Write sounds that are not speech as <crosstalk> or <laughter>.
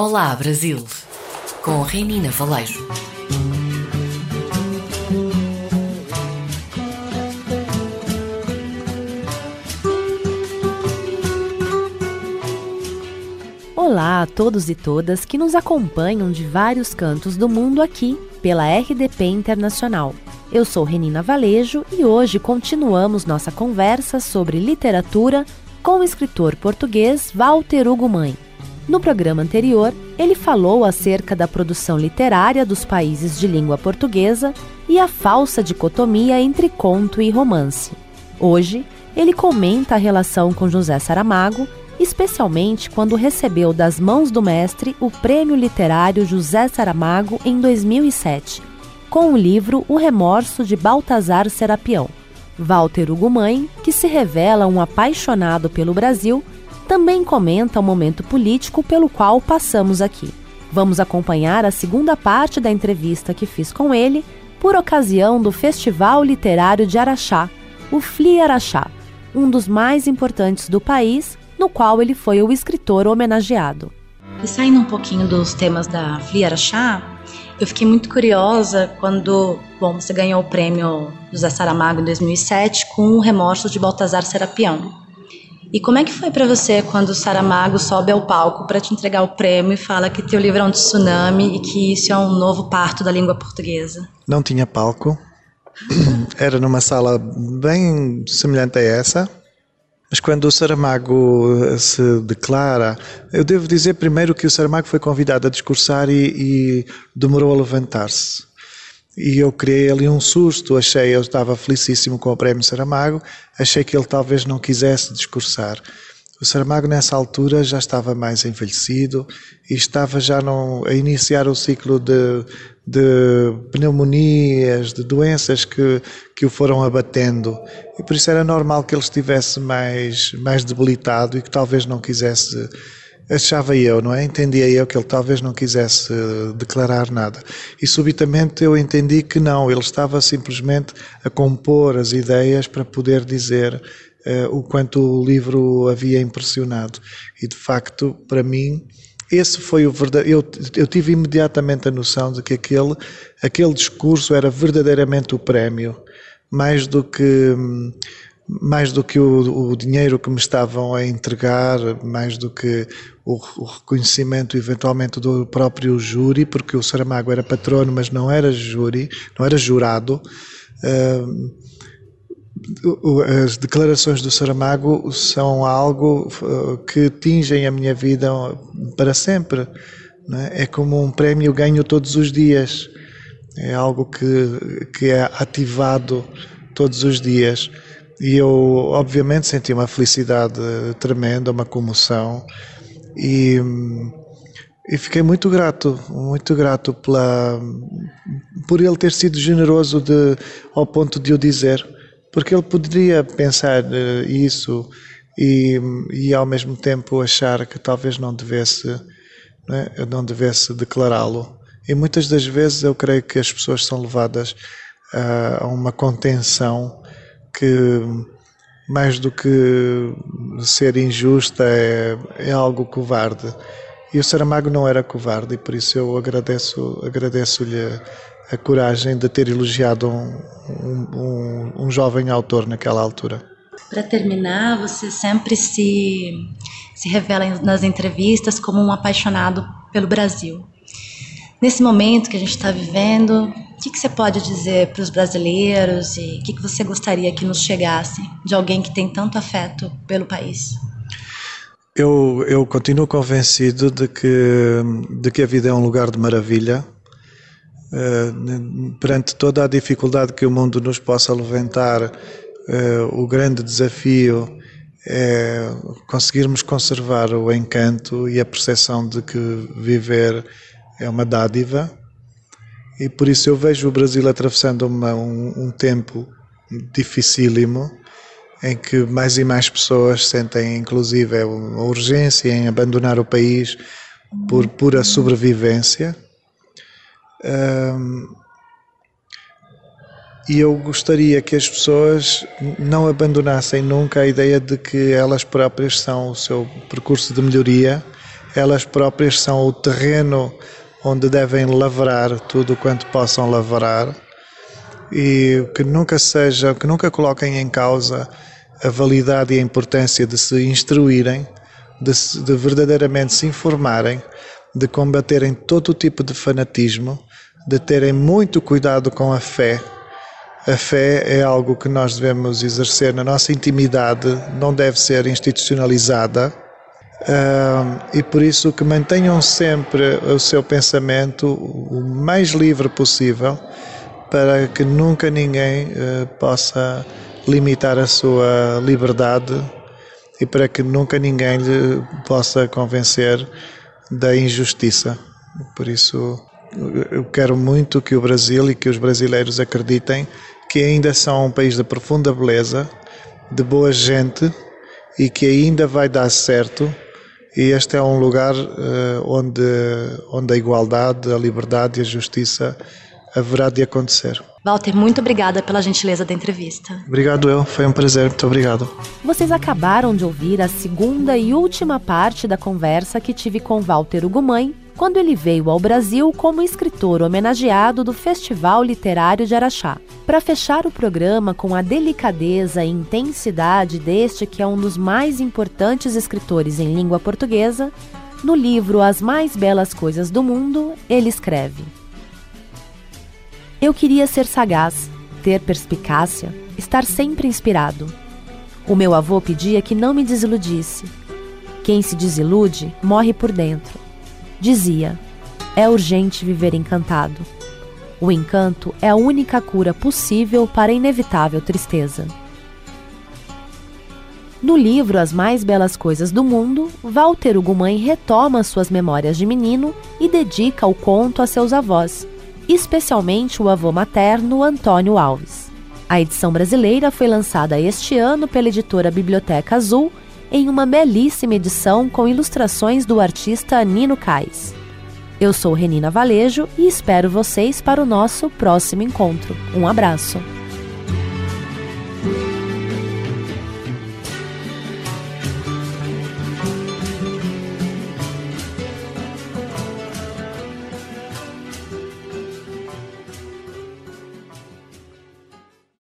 Olá Brasil, com Renina Valejo. Olá a todos e todas que nos acompanham de vários cantos do mundo aqui pela RDP Internacional. Eu sou Renina Valejo e hoje continuamos nossa conversa sobre literatura com o escritor português Walter Hugo Mãe. No programa anterior, ele falou acerca da produção literária dos países de língua portuguesa e a falsa dicotomia entre conto e romance. Hoje, ele comenta a relação com José Saramago, especialmente quando recebeu das mãos do mestre o Prêmio Literário José Saramago em 2007, com o livro O Remorso de Baltazar Serapião. Walter Hugo que se revela um apaixonado pelo Brasil, também comenta o momento político pelo qual passamos aqui. Vamos acompanhar a segunda parte da entrevista que fiz com ele por ocasião do Festival Literário de Araxá, o FLI Araxá, um dos mais importantes do país, no qual ele foi o escritor homenageado. E saindo um pouquinho dos temas da FLI Araxá, eu fiquei muito curiosa quando, bom, você ganhou o prêmio José Saramago em 2007 com o Remorso de Baltazar Serapião. E como é que foi para você quando o Saramago sobe ao palco para te entregar o prêmio e fala que teu livro é um tsunami e que isso é um novo parto da língua portuguesa? Não tinha palco. <clears throat> Era numa sala bem semelhante a essa. Mas quando o Saramago se declara, eu devo dizer primeiro que o Saramago foi convidado a discursar e, e demorou a levantar-se e eu criei ali um susto, achei, eu estava felicíssimo com o prémio Saramago, achei que ele talvez não quisesse discursar. O Saramago nessa altura já estava mais envelhecido e estava já no, a iniciar o ciclo de, de pneumonias, de doenças que, que o foram abatendo e por isso era normal que ele estivesse mais, mais debilitado e que talvez não quisesse achava eu, não é? Entendia eu que ele talvez não quisesse eh, declarar nada. E subitamente eu entendi que não, ele estava simplesmente a compor as ideias para poder dizer uh, o quanto o livro havia impressionado. E de facto, para mim, esse foi o verdadeiro. Eu, eu tive imediatamente a noção de que aquele, aquele discurso era verdadeiramente o prémio, mais do que. Mais do que o, o, dinheiro que me estavam a entregar, mais do que o, o, reconhecimento eventualmente do próprio júri, porque o Saramago era patrono, mas não era júri, não era jurado. As declarações do Saramago são algo ah, que tingem a minha vida para sempre. É? é como um prémio ganho todos os dias. É algo que, que é ativado todos os dias. E eu, obviamente, senti uma felicidade tremenda, uma comoção e, e fiquei muito grato, muito grato pela, por ele ter sido generoso de, ao ponto de o dizer, porque ele poderia pensar eh, isso e, e ao mesmo tempo achar que talvez não devesse, não, é? não devesse declará-lo. E muitas das vezes eu creio que as pessoas são levadas a, a uma contenção que mais do que ser injusta é, é algo covarde. E o Saramago não era covarde e por isso eu agradeço agradeço-lhe a coragem de ter elogiado um, um, um jovem autor naquela altura. Para terminar, você sempre se, se revela nas entrevistas como um apaixonado pelo Brasil. Nesse momento que a gente está vivendo, o que, que, você pode dizer para os brasileiros e o que, que você gostaria que nos chegasse de alguém que tem tanto afeto pelo país? Eu, eu continuo convencido de que, de que a vida é um lugar de maravilha. Uh, perante toda a dificuldade que o mundo nos possa levantar, uh, o grande desafio é conseguirmos conservar o encanto e a percepção de que viver é uma dádiva e por isso eu vejo o Brasil atravessando uma, um, um tempo dificílimo em que mais e mais pessoas sentem inclusive a urgência em abandonar o país por pura sobrevivência. Um, e eu gostaria que as pessoas não abandonassem nunca a ideia de que elas próprias são o seu percurso de melhoria elas próprias são o terreno onde devem lavrar tudo quanto possam lavrar e que nunca seja, que nunca coloquem em causa a validade e a importância de se instruírem, de, de verdadeiramente se informarem, de combaterem todo o tipo de fanatismo, de terem muito cuidado com a fé. A fé é algo que nós devemos exercer na nossa intimidade, não deve ser institucionalizada. E por isso que mantenham sempre o seu pensamento o mais livre possível, para que nunca ninguém uh, possa limitar a sua liberdade e para que nunca ninguém lhe possa convencer da injustiça. Por isso, eu quero muito que o Brasil e que os brasileiros acreditem que ainda são um país de profunda beleza, de boa gente e que ainda vai dar certo. E este é um lugar uh, onde, onde a igualdade, a liberdade e a justiça haverá de acontecer. Walter, muito obrigada pela gentileza da entrevista. Obrigado eu, foi um prazer, muito obrigado. Vocês acabaram de ouvir a segunda e última parte da conversa que tive com Walter Ugumãe quando ele veio ao Brasil como escritor homenageado do Festival Literário de Araxá. Para fechar o programa com a delicadeza e intensidade deste que é um dos mais importantes escritores em língua portuguesa, no livro As Mais Belas Coisas do Mundo, ele escreve: eu queria ser sagaz, ter perspicácia, estar sempre inspirado. O meu avô pedia que não me desiludisse. Quem se desilude morre por dentro. Dizia: é urgente viver encantado. O encanto é a única cura possível para a inevitável tristeza. No livro As Mais Belas Coisas do Mundo, Walter Ugumãe retoma suas memórias de menino e dedica o conto a seus avós, especialmente o avô materno Antônio Alves. A edição brasileira foi lançada este ano pela editora Biblioteca Azul em uma belíssima edição com ilustrações do artista Nino Cais. Eu sou Renina Valejo e espero vocês para o nosso próximo encontro. Um abraço!